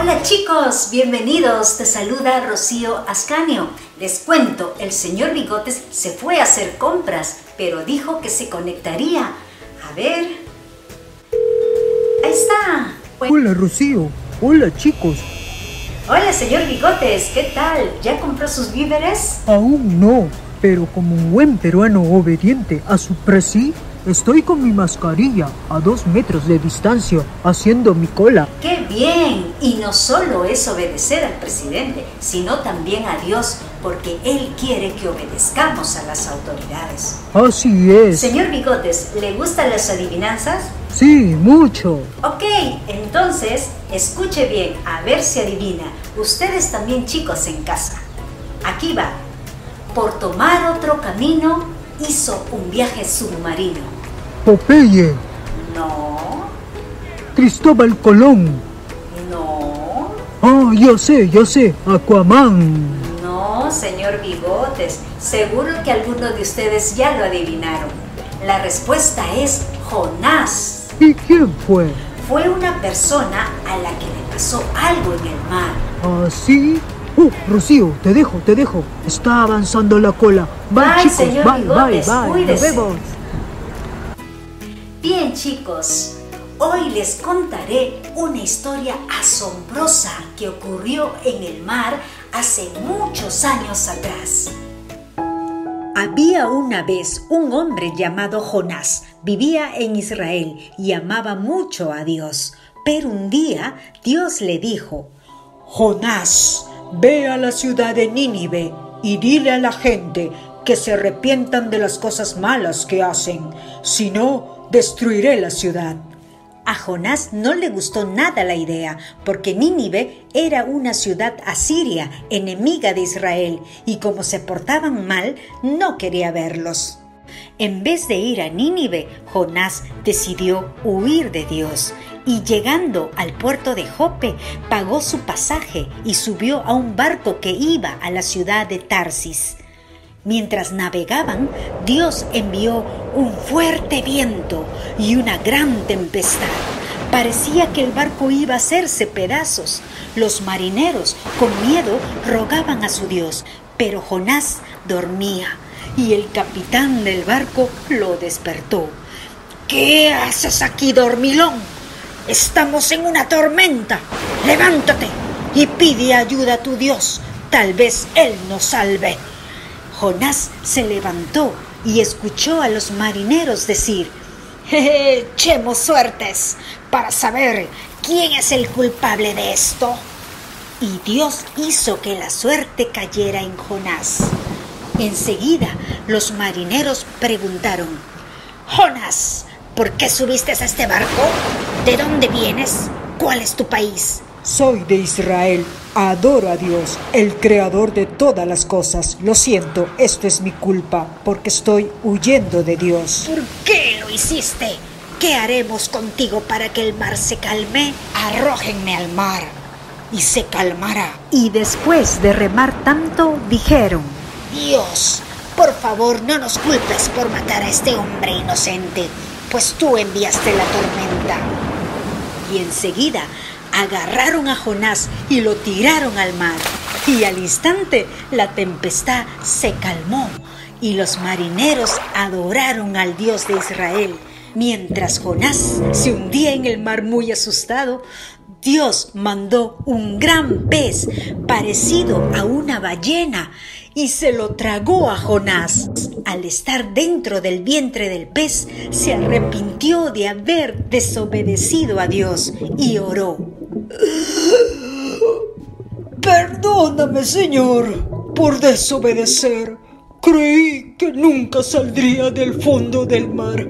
Hola chicos, bienvenidos. Te saluda Rocío Ascanio. Les cuento, el señor Bigotes se fue a hacer compras, pero dijo que se conectaría. A ver. Ahí está. Hola Rocío. Hola chicos. Hola señor Bigotes, ¿qué tal? ¿Ya compró sus víveres? Aún no, pero como un buen peruano obediente a su presi, estoy con mi mascarilla a dos metros de distancia haciendo mi cola. ¡Qué bien! Y no solo es obedecer al presidente, sino también a Dios, porque Él quiere que obedezcamos a las autoridades. Así es. Señor Bigotes, ¿le gustan las adivinanzas? Sí, mucho. Ok, entonces escuche bien, a ver si adivina. Ustedes también chicos en casa. Aquí va. Por tomar otro camino, hizo un viaje submarino. Popeye, No, Cristóbal Colón. no, Ah, ya sé, ya sé. Aquaman. no, señor Bigotes. Seguro que algunos de ustedes ya lo adivinaron. La respuesta es Jonás. ¿Y quién fue? Fue una persona a la que le pasó algo en el mar. ¿Así? Uh, Rocío, te dejo, te dejo. Está avanzando la cola. Bye, Bye, chicos. señor bye, Bigotes, bye, bye. Nos cuídese. vemos. Bien chicos, hoy les contaré una historia asombrosa que ocurrió en el mar hace muchos años atrás. Había una vez un hombre llamado Jonás. Vivía en Israel y amaba mucho a Dios. Pero un día Dios le dijo, Jonás, ve a la ciudad de Nínive y dile a la gente que se arrepientan de las cosas malas que hacen, si no, destruiré la ciudad. A Jonás no le gustó nada la idea, porque Nínive era una ciudad asiria, enemiga de Israel, y como se portaban mal, no quería verlos. En vez de ir a Nínive, Jonás decidió huir de Dios y llegando al puerto de Jope, pagó su pasaje y subió a un barco que iba a la ciudad de Tarsis. Mientras navegaban, Dios envió un fuerte viento y una gran tempestad. Parecía que el barco iba a hacerse pedazos. Los marineros, con miedo, rogaban a su Dios, pero Jonás dormía y el capitán del barco lo despertó. ¿Qué haces aquí, dormilón? Estamos en una tormenta. Levántate y pide ayuda a tu Dios. Tal vez Él nos salve. Jonás se levantó y escuchó a los marineros decir, Echemos suertes para saber quién es el culpable de esto. y Dios hizo que la suerte cayera en Jonás. Enseguida los marineros preguntaron, Jonás, ¿por qué subiste a este barco? ¿De dónde vienes? ¿Cuál es tu país? Soy de Israel. Adoro a Dios, el creador de todas las cosas. Lo siento, esto es mi culpa, porque estoy huyendo de Dios. ¿Por qué lo hiciste? ¿Qué haremos contigo para que el mar se calme? Arrójenme al mar y se calmará. y después de remar tanto, dijeron, Dios, por favor no nos culpes por matar a este hombre inocente, pues tú enviaste la tormenta. y enseguida agarraron a Jonás y lo tiraron al mar. Y al instante la tempestad se calmó y los marineros adoraron al Dios de Israel. Mientras Jonás se hundía en el mar muy asustado, Dios mandó un gran pez parecido a una ballena y se lo tragó a Jonás. Al estar dentro del vientre del pez, se arrepintió de haber desobedecido a Dios y oró. Perdóname, Señor, por desobedecer. Creí que nunca saldría del fondo del mar.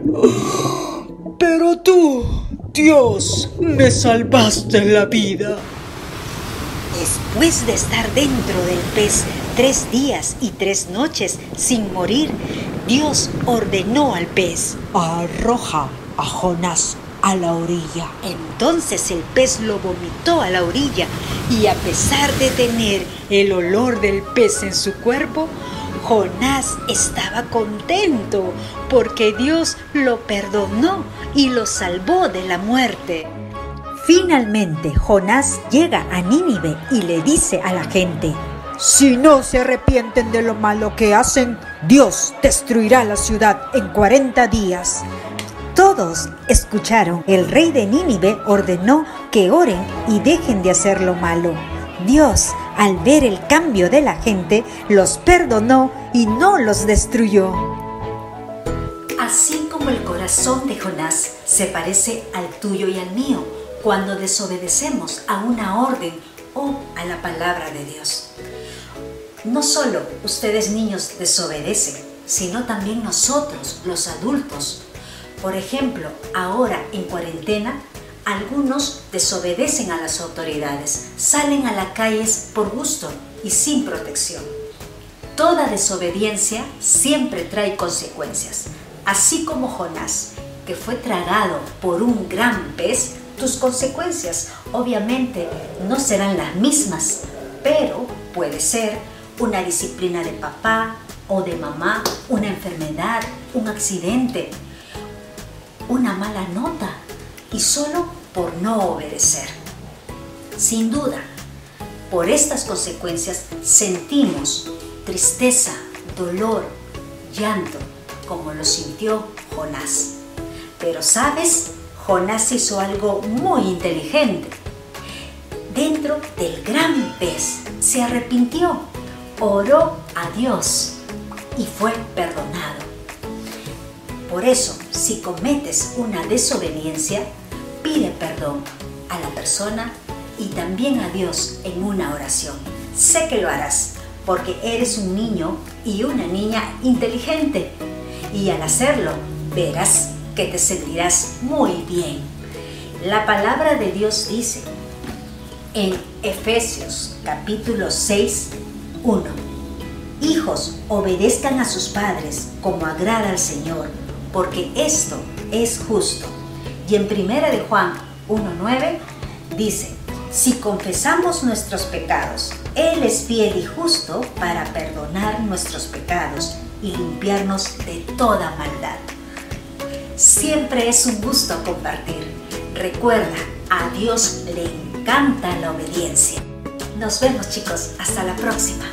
Pero tú, Dios, me salvaste la vida. Después de estar dentro del pez tres días y tres noches sin morir, Dios ordenó al pez. Arroja a Jonás a la orilla. Entonces el pez lo vomitó a la orilla y a pesar de tener el olor del pez en su cuerpo, Jonás estaba contento porque Dios lo perdonó y lo salvó de la muerte. Finalmente, Jonás llega a Nínive y le dice a la gente, si no se arrepienten de lo malo que hacen, Dios destruirá la ciudad en 40 días. Escucharon. El rey de Nínive ordenó que oren y dejen de hacer lo malo. Dios, al ver el cambio de la gente, los perdonó y no los destruyó. Así como el corazón de Jonás se parece al tuyo y al mío cuando desobedecemos a una orden o a la palabra de Dios. No solo ustedes niños desobedecen, sino también nosotros, los adultos. Por ejemplo, ahora en cuarentena, algunos desobedecen a las autoridades, salen a las calles por gusto y sin protección. Toda desobediencia siempre trae consecuencias, así como Jonás, que fue tragado por un gran pez, tus consecuencias obviamente no serán las mismas, pero puede ser una disciplina de papá o de mamá, una enfermedad, un accidente, una mala nota y solo por no obedecer. Sin duda, por estas consecuencias sentimos tristeza, dolor, llanto, como lo sintió Jonás. Pero sabes, Jonás hizo algo muy inteligente. Dentro del gran pez se arrepintió, oró a Dios y fue perdonado. Por eso, si cometes una desobediencia, pide perdón a la persona y también a Dios en una oración. Sé que lo harás porque eres un niño y una niña inteligente y al hacerlo verás que te sentirás muy bien. La palabra de Dios dice en Efesios capítulo 6, 1. Hijos, obedezcan a sus padres como agrada al Señor, porque esto es justo. Y en primera de Juan 1.9 dice, si confesamos nuestros pecados, Él es fiel y justo para perdonar nuestros pecados y limpiarnos de toda maldad. Siempre es un gusto compartir. Recuerda, a Dios le encanta la obediencia. Nos vemos chicos, hasta la próxima.